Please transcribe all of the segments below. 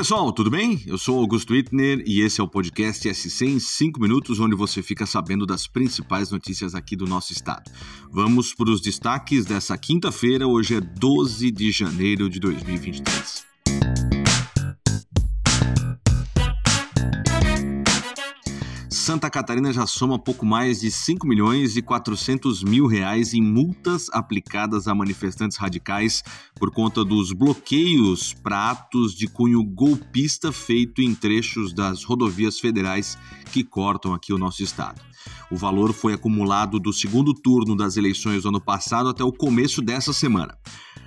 pessoal, tudo bem? Eu sou Augusto Wittner e esse é o podcast SC em 5 minutos, onde você fica sabendo das principais notícias aqui do nosso estado. Vamos para os destaques dessa quinta-feira, hoje é 12 de janeiro de 2023. Santa Catarina já soma pouco mais de 5 milhões e 400 mil reais em multas aplicadas a manifestantes radicais por conta dos bloqueios para atos de cunho golpista feito em trechos das rodovias federais que cortam aqui o nosso estado. O valor foi acumulado do segundo turno das eleições do ano passado até o começo dessa semana.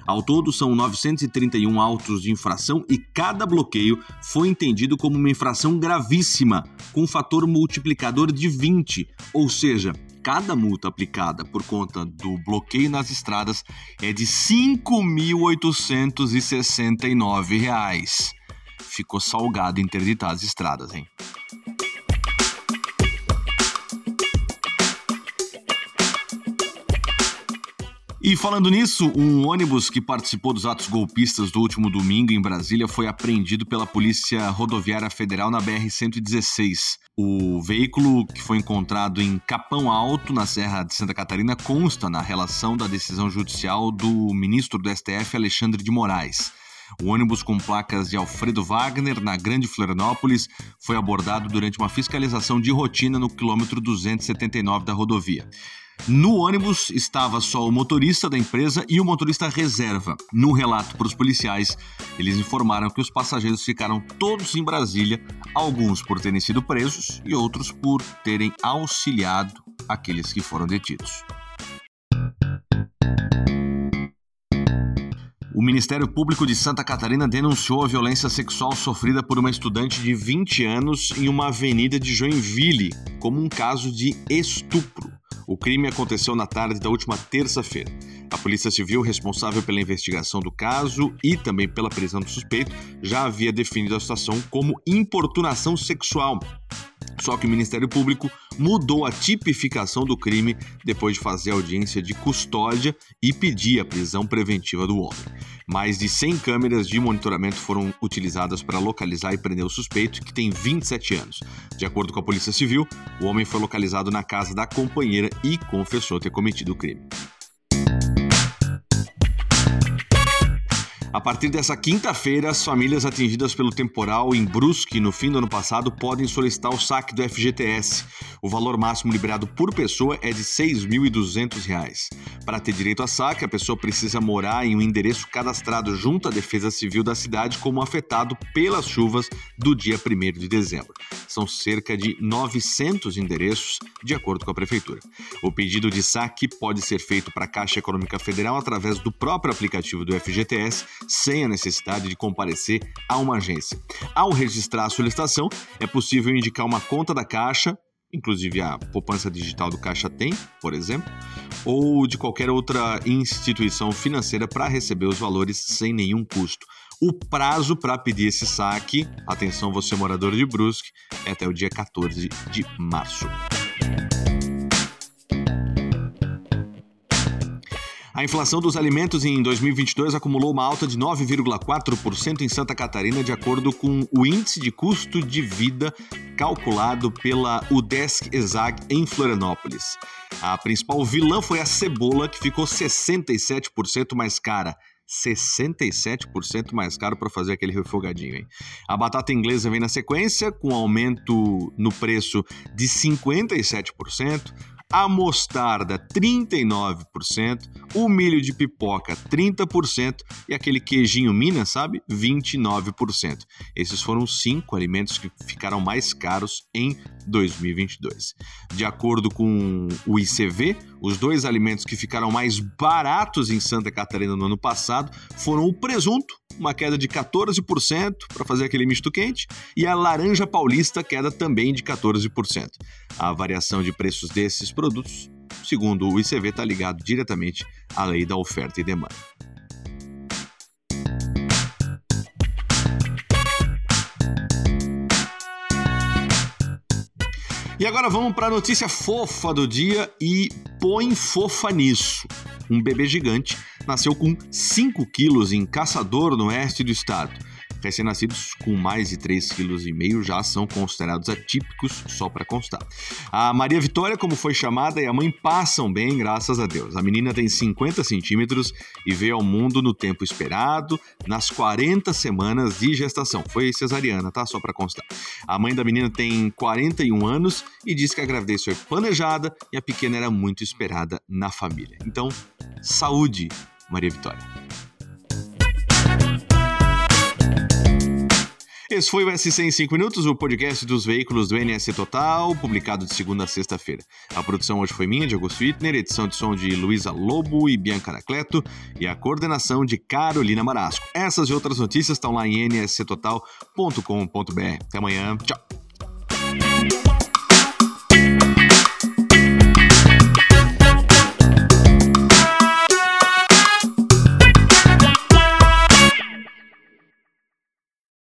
Ao todo, são 931 autos de infração e cada bloqueio foi entendido como uma infração gravíssima, com um fator multiplicador de 20, ou seja, cada multa aplicada por conta do bloqueio nas estradas é de R$ 5.869. Ficou salgado interditar as estradas, hein? E falando nisso, um ônibus que participou dos atos golpistas do último domingo em Brasília foi apreendido pela Polícia Rodoviária Federal na BR-116. O veículo, que foi encontrado em Capão Alto, na Serra de Santa Catarina, consta na relação da decisão judicial do ministro do STF, Alexandre de Moraes. O ônibus com placas de Alfredo Wagner, na Grande Florianópolis, foi abordado durante uma fiscalização de rotina no quilômetro 279 da rodovia. No ônibus estava só o motorista da empresa e o motorista reserva. No relato para os policiais, eles informaram que os passageiros ficaram todos em Brasília, alguns por terem sido presos e outros por terem auxiliado aqueles que foram detidos. O Ministério Público de Santa Catarina denunciou a violência sexual sofrida por uma estudante de 20 anos em uma avenida de Joinville como um caso de estupro. O crime aconteceu na tarde da última terça-feira. A Polícia Civil, responsável pela investigação do caso e também pela prisão do suspeito, já havia definido a situação como importunação sexual. Só que o Ministério Público mudou a tipificação do crime depois de fazer audiência de custódia e pedir a prisão preventiva do homem. Mais de 100 câmeras de monitoramento foram utilizadas para localizar e prender o suspeito, que tem 27 anos. De acordo com a Polícia Civil, o homem foi localizado na casa da companheira e confessou ter cometido o crime. A partir dessa quinta-feira, as famílias atingidas pelo temporal em Brusque no fim do ano passado podem solicitar o saque do FGTS. O valor máximo liberado por pessoa é de R$ 6.200. Para ter direito a saque, a pessoa precisa morar em um endereço cadastrado junto à Defesa Civil da cidade como afetado pelas chuvas do dia 1 de dezembro. São cerca de 900 endereços, de acordo com a Prefeitura. O pedido de saque pode ser feito para a Caixa Econômica Federal através do próprio aplicativo do FGTS sem a necessidade de comparecer a uma agência. Ao registrar a solicitação, é possível indicar uma conta da Caixa, inclusive a poupança digital do Caixa tem, por exemplo, ou de qualquer outra instituição financeira para receber os valores sem nenhum custo. O prazo para pedir esse saque, atenção você morador de Brusque, é até o dia 14 de março. A inflação dos alimentos em 2022 acumulou uma alta de 9,4% em Santa Catarina, de acordo com o índice de custo de vida calculado pela UDESC ESAG em Florianópolis. A principal vilã foi a cebola, que ficou 67% mais cara. 67% mais caro para fazer aquele refogadinho, hein? A batata inglesa vem na sequência, com aumento no preço de 57%, a mostarda 39%, o milho de pipoca 30% e aquele queijinho Minas, sabe? 29%. Esses foram cinco alimentos que ficaram mais caros em 2022. De acordo com o ICV, os dois alimentos que ficaram mais baratos em Santa Catarina no ano passado foram o presunto, uma queda de 14% para fazer aquele misto quente, e a laranja paulista, queda também de 14%. A variação de preços desses produtos, segundo o ICV, está ligado diretamente à lei da oferta e demanda. E agora vamos para a notícia fofa do dia e põe fofa nisso. Um bebê gigante nasceu com 5 quilos em Caçador, no oeste do estado. Recém-nascidos com mais de 3,5 kg já são considerados atípicos, só para constar. A Maria Vitória, como foi chamada, e a mãe passam bem, graças a Deus. A menina tem 50 centímetros e veio ao mundo no tempo esperado, nas 40 semanas de gestação. Foi cesariana, tá? Só para constar. A mãe da menina tem 41 anos e diz que a gravidez foi planejada e a pequena era muito esperada na família. Então, saúde, Maria Vitória. Esse foi o SC em 5 Minutos, o podcast dos veículos do NS Total, publicado de segunda a sexta-feira. A produção hoje foi minha, de Augusto Wittner, edição de som de Luísa Lobo e Bianca Anacleto e a coordenação de Carolina Marasco. Essas e outras notícias estão lá em nsctotal.com.br. Até amanhã, tchau!